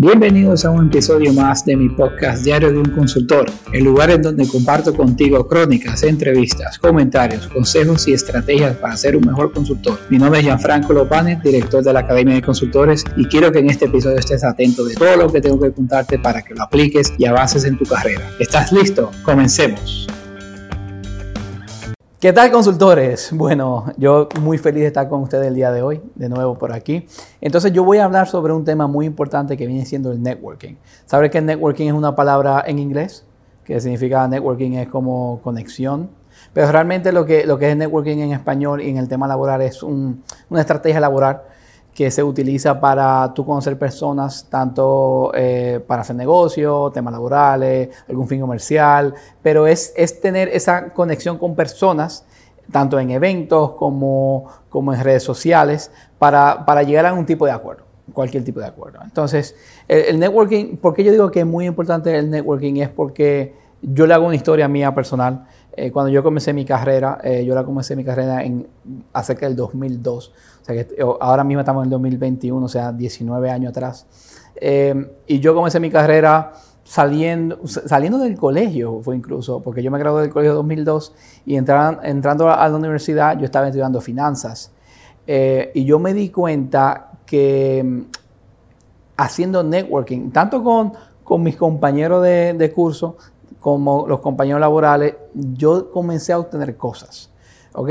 Bienvenidos a un episodio más de mi podcast Diario de un Consultor, el lugar en donde comparto contigo crónicas, entrevistas, comentarios, consejos y estrategias para ser un mejor consultor. Mi nombre es Gianfranco Lopane, director de la Academia de Consultores, y quiero que en este episodio estés atento de todo lo que tengo que contarte para que lo apliques y avances en tu carrera. ¿Estás listo? Comencemos. ¿Qué tal consultores? Bueno, yo muy feliz de estar con ustedes el día de hoy, de nuevo por aquí. Entonces yo voy a hablar sobre un tema muy importante que viene siendo el networking. ¿Sabes que networking es una palabra en inglés? Que significa networking es como conexión. Pero realmente lo que, lo que es networking en español y en el tema laboral es una estrategia laboral que se utiliza para tú conocer personas, tanto eh, para hacer negocio, temas laborales, algún fin comercial, pero es, es tener esa conexión con personas, tanto en eventos como, como en redes sociales, para, para llegar a un tipo de acuerdo cualquier tipo de acuerdo. Entonces, el, networking, ¿por qué yo digo que es muy importante el networking? Es porque yo le hago una historia mía personal. Eh, cuando yo comencé mi carrera, eh, yo la comencé mi carrera en acerca del 2002 que ahora mismo estamos en el 2021, o sea, 19 años atrás. Eh, y yo comencé mi carrera saliendo, saliendo del colegio, fue incluso, porque yo me gradué del colegio en 2002 y entrando a la universidad yo estaba estudiando finanzas. Eh, y yo me di cuenta que mm, haciendo networking, tanto con, con mis compañeros de curso como los compañeros laborales, yo comencé a obtener cosas. ¿Ok?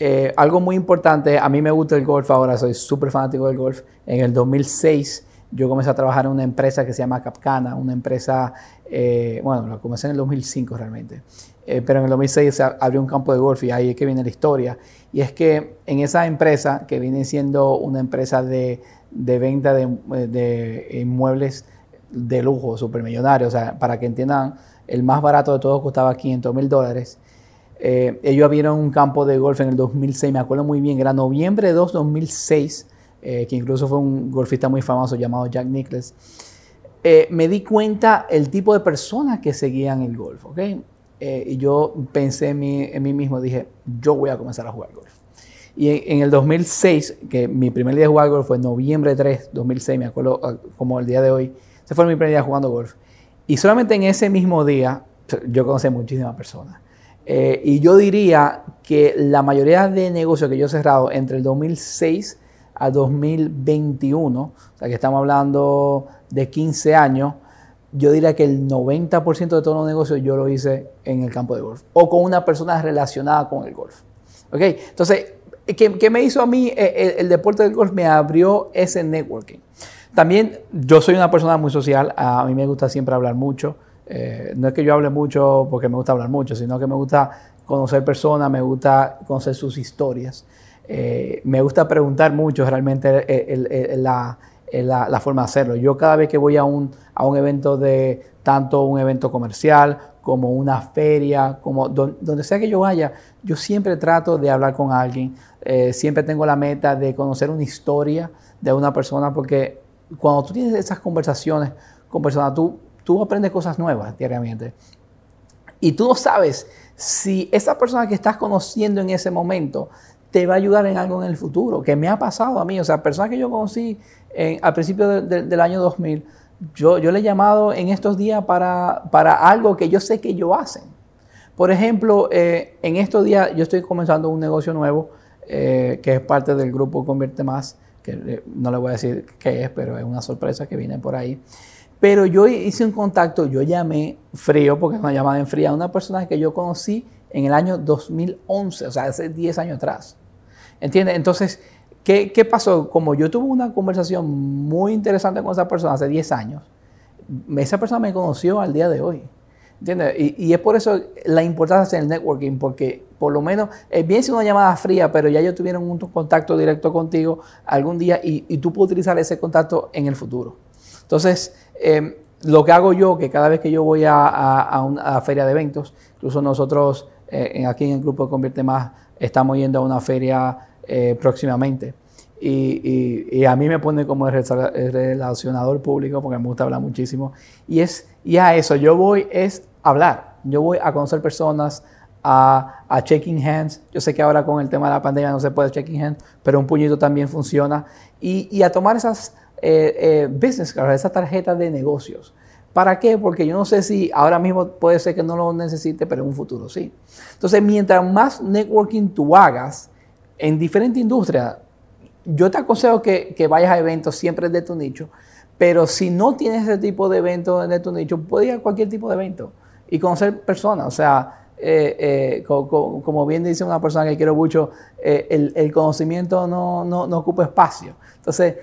Eh, algo muy importante, a mí me gusta el golf ahora, soy súper fanático del golf. En el 2006 yo comencé a trabajar en una empresa que se llama Capcana, una empresa, eh, bueno, la comencé en el 2005 realmente, eh, pero en el 2006 se abrió un campo de golf y ahí es que viene la historia. Y es que en esa empresa, que viene siendo una empresa de, de venta de, de inmuebles de lujo, supermillonario, o sea, para que entiendan, el más barato de todos costaba 500 mil dólares eh, ellos abrieron un campo de golf en el 2006, me acuerdo muy bien, era noviembre 2, 2006, eh, que incluso fue un golfista muy famoso llamado Jack Nicklaus. Eh, me di cuenta el tipo de personas que seguían el golf, ¿ok? y yo pensé en mí, en mismo, dije, yo voy a comenzar a jugar golf. Y en, el 2006, que mi primer día de jugar golf fue noviembre 3, 2006, me acuerdo ah, como el día de hoy, ese fue mi primer día jugando golf. Y solamente en ese mismo día, yo conocí muchísimas personas. Eh, y yo diría que la mayoría de negocios que yo he cerrado entre el 2006 a 2021, o sea que estamos hablando de 15 años, yo diría que el 90% de todos los negocios yo lo hice en el campo de golf o con una persona relacionada con el golf. ¿Ok? Entonces, ¿qué, me hizo a mí? Eh, el, deporte del golf me abrió ese networking. También yo soy una persona muy social, a mí me gusta siempre hablar mucho. Eh, no es que yo hable mucho porque me gusta hablar mucho, sino que me gusta conocer personas, me gusta conocer sus historias. Eh, me gusta preguntar mucho realmente la, la, forma de hacerlo. Yo cada vez que voy a un, a un evento de tanto un evento comercial como una feria, como donde sea que yo vaya, yo siempre trato de hablar con alguien. Eh, siempre tengo la meta de conocer una historia de una persona porque cuando tú tienes esas conversaciones con personas, tú tú aprendes cosas nuevas diariamente. Y tú no sabes si esa persona que estás conociendo en ese momento te va a ayudar en algo en el futuro, que me ha pasado a mí. O sea, personas que yo conocí al principio del año 2000, yo, yo le he llamado en estos días para, para algo que yo sé que ellos hacen. Por ejemplo, eh, en estos días yo estoy comenzando un negocio nuevo eh, que es parte del grupo Convierte Más, eh, no le voy a decir qué es, pero es una sorpresa que viene por ahí. Pero yo hice un contacto, yo llamé frío, porque es una llamada en fría, a una persona que yo conocí en el año 2011, o sea, hace 10 años atrás. ¿Entiendes? Entonces, ¿qué, ¿qué, pasó? Como yo tuve una conversación muy interesante con esa persona hace 10 años, esa persona me conoció al día de hoy. ¿Entiendes? Y, es por eso la importancia del networking, porque por lo menos bien si una llamada fría, pero ya ellos tuvieron un contacto directo contigo algún día y, tú puedes utilizar ese contacto en el futuro. Entonces, Em, lo que hago yo, que cada vez que yo voy a, una feria de eventos, incluso nosotros eh, aquí en el grupo de Convierte Más estamos yendo a una feria eh, próximamente. Y, a mí me pone como el relacionador público porque me gusta hablar muchísimo. Y es y a eso, yo voy es hablar. Yo voy a conocer personas, a, a checking hands. Yo sé que ahora con el tema de la pandemia no se puede checking hands, pero un puñito también funciona. Y, y a tomar esas eh, business cards, esas tarjetas de negocios. ¿Para qué? Porque yo no sé si ahora mismo puede ser que no lo necesite, pero en un futuro sí. Entonces, mientras más networking tú hagas en diferentes industrias, yo te aconsejo que, que vayas a eventos siempre de tu nicho, pero si no tienes ese tipo de eventos de tu nicho, puedes ir a cualquier tipo de evento y conocer personas. O sea, eh, eh, como bien dice una persona que quiero mucho, eh, el, conocimiento no, no, ocupa espacio. Entonces,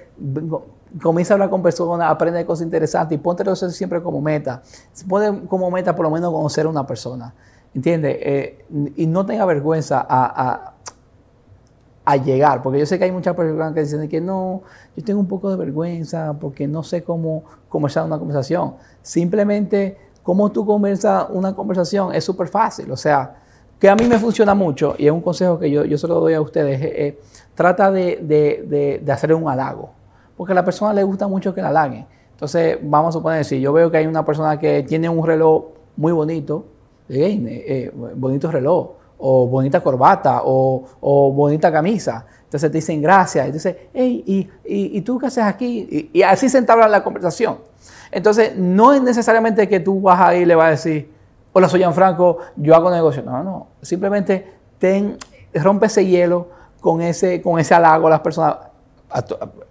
comienza a hablar con personas, aprende cosas interesantes y ponte eso siempre como meta. Pone como meta por lo menos conocer a una persona. ¿Entiendes? y no tenga vergüenza a llegar, porque yo sé que hay muchas personas que dicen que no, yo tengo un poco de vergüenza porque no sé cómo conversar una conversación. Simplemente, cómo tú conversas una conversación es súper fácil. O sea, que a mí me funciona mucho y es un consejo que yo, yo se lo doy a ustedes, eh, trata de, de, de, hacer un halago, porque a la persona le gusta mucho que la halaguen. Entonces, vamos a suponer, si yo veo que hay una persona que tiene un reloj muy bonito, eh, eh, bonito reloj, o bonita corbata, o, bonita camisa. Entonces te dicen gracias. Y dices, hey, ¿y, y, tú qué haces aquí? Y, así se entabla la conversación. Entonces, no es necesariamente que tú vas ahí y le vas a decir, hola, soy Gianfranco, yo hago negocio. No, no. Simplemente ten, rompe ese hielo con ese, con ese halago a las personas.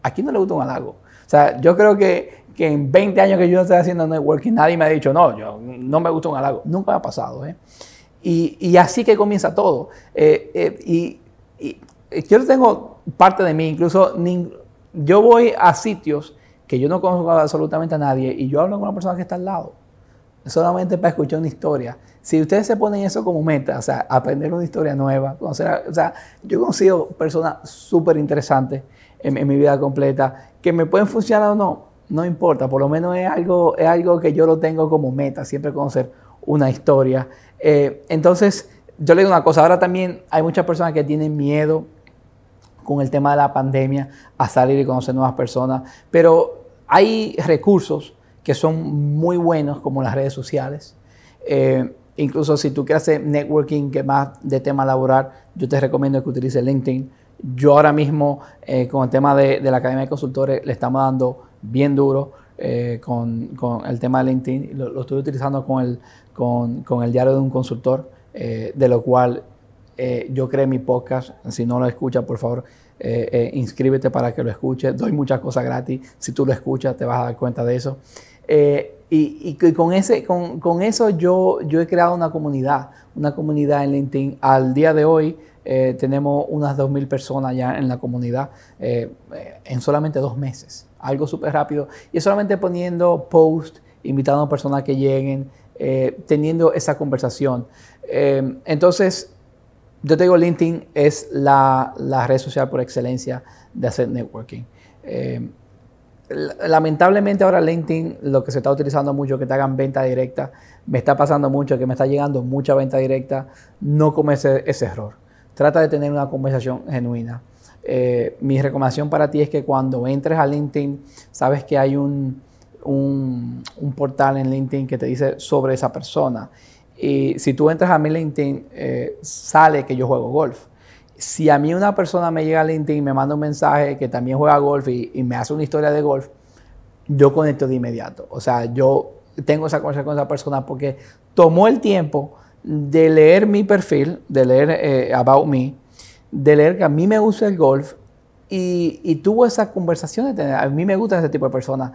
Aquí no le gusta un halago. O sea, yo creo que, que en 20 años que yo estoy haciendo networking, nadie me ha dicho, no, yo no me gusta un halago. Nunca me ha pasado. ¿eh? Y, así que comienza todo. Eh, eh, y, yo tengo parte de mí, incluso yo voy a sitios que yo no conozco absolutamente a nadie y yo hablo con una persona que está al lado, solamente para escuchar una historia. Si ustedes se ponen eso como meta, o sea, aprender una historia nueva, conocer, o sea, yo he conocido personas súper interesantes en, en, mi vida completa, que me pueden funcionar o no, no importa, por lo menos es algo, es algo que yo lo tengo como meta, siempre conocer una historia. Eh, entonces, yo le digo una cosa, ahora también hay muchas personas que tienen miedo con el tema de la pandemia a salir y conocer nuevas personas, pero hay recursos que son muy buenos como las redes sociales. Eh, incluso si tú quieres hacer networking que más de tema laboral, yo te recomiendo que utilices LinkedIn. Yo ahora mismo eh, con el tema de, la Academia de Consultores le estamos dando bien duro con, el tema de LinkedIn. Lo estoy utilizando con el, con, con el diario de un consultor, eh, de lo cual eh, yo creé mi podcast. Si no lo escuchas, por favor, eh, inscríbete para que lo escuches. Doy muchas cosas gratis. Si tú lo escuchas, te vas a dar cuenta de eso. y, con, ese, con, con, eso yo, yo he creado una comunidad, una comunidad en LinkedIn. Al día de hoy tenemos unas 2.000 personas ya en la comunidad en solamente dos meses. Algo súper rápido. Y solamente poniendo posts, invitando a personas que lleguen, eh, teniendo esa conversación. Eh, entonces, yo te digo, LinkedIn es la, red social por excelencia de hacer networking. Eh, lamentablemente ahora LinkedIn lo que se está utilizando mucho que te hagan venta directa, me está pasando mucho que me está llegando mucha venta directa, no comece ese error. Trata de tener una conversación genuina. mi recomendación para ti es que cuando entres a LinkedIn, sabes que hay un, un, portal en LinkedIn que te dice sobre esa persona. Y si tú entras a mi LinkedIn, eh, sale que yo juego golf. Si a mí una persona me llega a LinkedIn y me manda un mensaje que también juega golf y, me hace una historia de golf, yo conecto de inmediato. O sea, yo tengo esa conversación con esa persona porque tomó el tiempo de leer mi perfil, de leer eh, About Me, de leer que a mí me gusta el golf y, y tuvo esa conversación. De a mí me gusta ese tipo de personas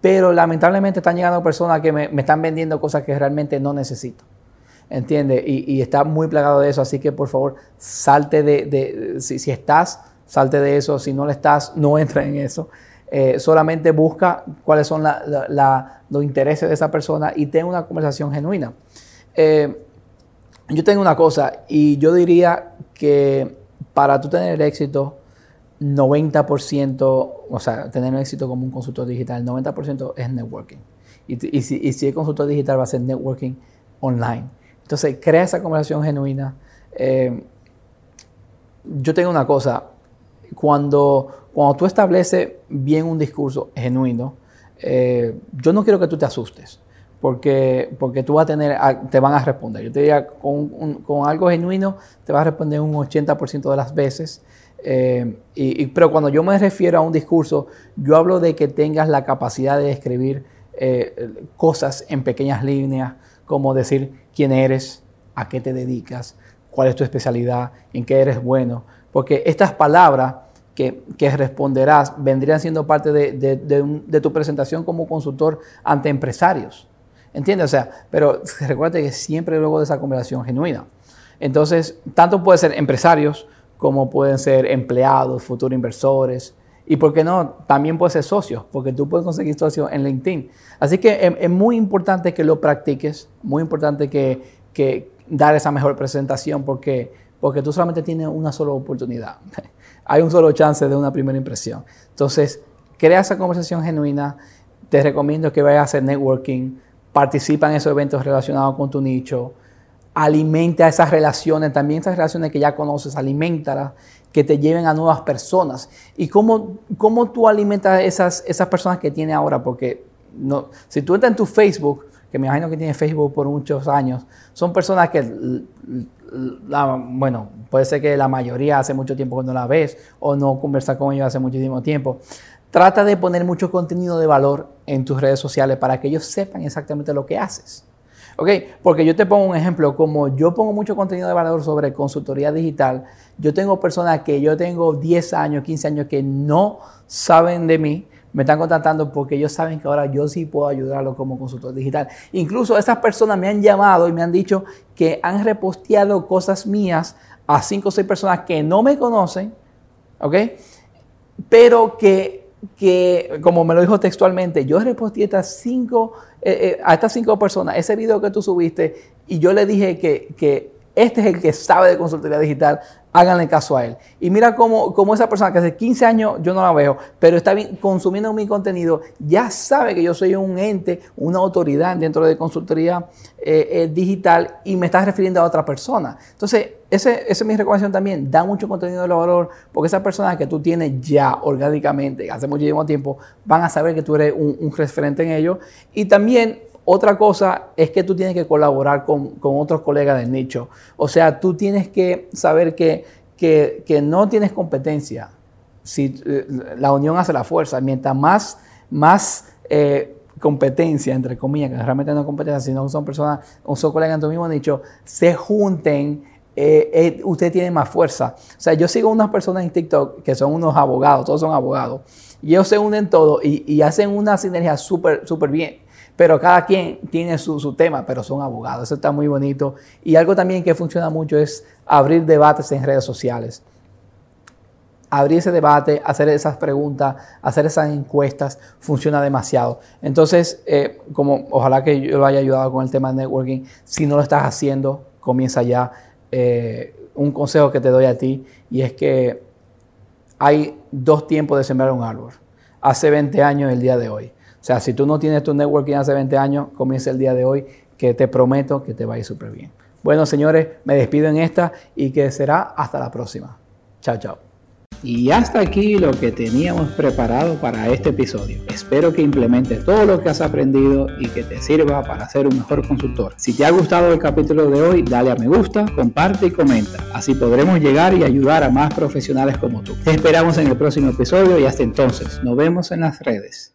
pero lamentablemente están llegando personas que me, están vendiendo cosas que realmente no necesito. ¿Entiendes? Y, está muy plagado de eso, así que por favor, salte de, si, estás, salte de eso, si no lo estás, no entra en eso. Eh, solamente busca cuáles son los intereses de esa persona y ten una conversación genuina. Eh, yo tengo una cosa y yo diría que para tú tener éxito, 90%, o sea, tener éxito como un consultor digital, 90% es networking. Y, si, y, si, consultor digital va a ser networking online. Entonces, crea esa conversación genuina. Eh, yo tengo una cosa, cuando, cuando tú estableces bien un discurso genuino, eh, yo no quiero que tú te asustes, porque, porque tú vas a tener, te van a responder. Yo te diría, con, con algo genuino, te va a responder un 80% de las veces. Eh, y, pero cuando yo me refiero a un discurso, yo hablo de que tengas la capacidad de escribir eh, cosas en pequeñas líneas, como decir quién eres, a qué te dedicas, cuál es tu especialidad, en qué eres bueno. Porque estas palabras que, responderás vendrían siendo parte de, tu presentación como consultor ante empresarios. ¿Entiendes? O sea, pero recuerda que siempre luego de esa conversación genuina. Entonces, tanto puede ser empresarios como pueden ser empleados, futuros inversores, y por qué no, también puede ser socios, porque tú puedes conseguir socios en LinkedIn. Así que es, muy importante que lo practiques, muy importante que, que dar esa mejor presentación, porque, porque tú solamente tienes una sola oportunidad. Hay un solo chance de una primera impresión. Entonces, crea esa conversación genuina. Te recomiendo que vayas a hacer networking, participa en esos eventos relacionados con tu nicho, alimenta esas relaciones, también esas relaciones que ya conoces, alimentalas, que te lleven a nuevas personas. ¿Y cómo, cómo tú alimentas esas, esas personas que tienes ahora? Porque no, si tú entras en tu Facebook, que me imagino que tienes Facebook por muchos años, son personas que, bueno, puede ser que la mayoría hace mucho tiempo que no la ves o no conversas con ellos hace muchísimo tiempo. Trata de poner mucho contenido de valor en tus redes sociales para que ellos sepan exactamente lo que haces. ¿Ok? Porque yo te pongo un ejemplo, como yo pongo mucho contenido de valor sobre consultoría digital, yo tengo personas que yo tengo 10 años, 15 años que no saben de mí, me están contratando porque ellos saben que ahora yo sí puedo ayudarlos como consultor digital. Incluso esas personas me han llamado y me han dicho que han reposteado cosas mías a 5 o 6 personas que no me conocen, ¿ok? Pero que que, como me lo dijo textualmente, yo reposté estas cinco, eh, eh, a estas cinco personas ese video que tú subiste y yo le dije que, que este es el que sabe de consultoría digital, háganle caso a él. Y mira cómo, cómo, esa persona que hace 15 años yo no la veo, pero está consumiendo mi contenido, ya sabe que yo soy un ente, una autoridad dentro de consultoría eh, digital y me está refiriendo a otra persona. Entonces, esa es mi recomendación también, da mucho contenido de valor, porque esas personas que tú tienes ya orgánicamente, hace muchísimo tiempo, van a saber que tú eres un, un referente en ello. Y también otra cosa es que tú tienes que colaborar con, otros colegas del nicho. O sea, tú tienes que saber que, que, no tienes competencia. Si, eh, la unión hace la fuerza. Mientras más, más eh, competencia, entre comillas, que realmente no es competencia, sino son personas, o son colegas en tu mismo nicho, se junten, eh, usted tiene más fuerza. O sea, yo sigo unas personas en TikTok que son unos abogados, todos son abogados, y ellos se unen todos y, y hacen una sinergia súper, súper bien. Pero cada quien tiene su, tema, pero son abogados. Eso está muy bonito. Y algo también que funciona mucho es abrir debates en redes sociales. Abrir ese debate, hacer esas preguntas, hacer esas encuestas, funciona demasiado. Entonces, eh, como ojalá que yo lo haya ayudado con el tema de networking, si no lo estás haciendo, comienza ya. Eh, un consejo que te doy a ti y es que hay dos tiempos de sembrar un árbol. Hace 20 años el día de hoy. O sea, si tú no tienes tu networking hace 20 años, comienza el día de hoy, que te prometo que te va a ir súper bien. Bueno, señores, me despido en esta y que será hasta la próxima. Chao, chao. Y hasta aquí lo que teníamos preparado para este episodio. Espero que implementes todo lo que has aprendido y que te sirva para ser un mejor consultor. Si te ha gustado el capítulo de hoy, dale a me gusta, comparte y comenta. Así podremos llegar y ayudar a más profesionales como tú. Te esperamos en el próximo episodio y hasta entonces, nos vemos en las redes.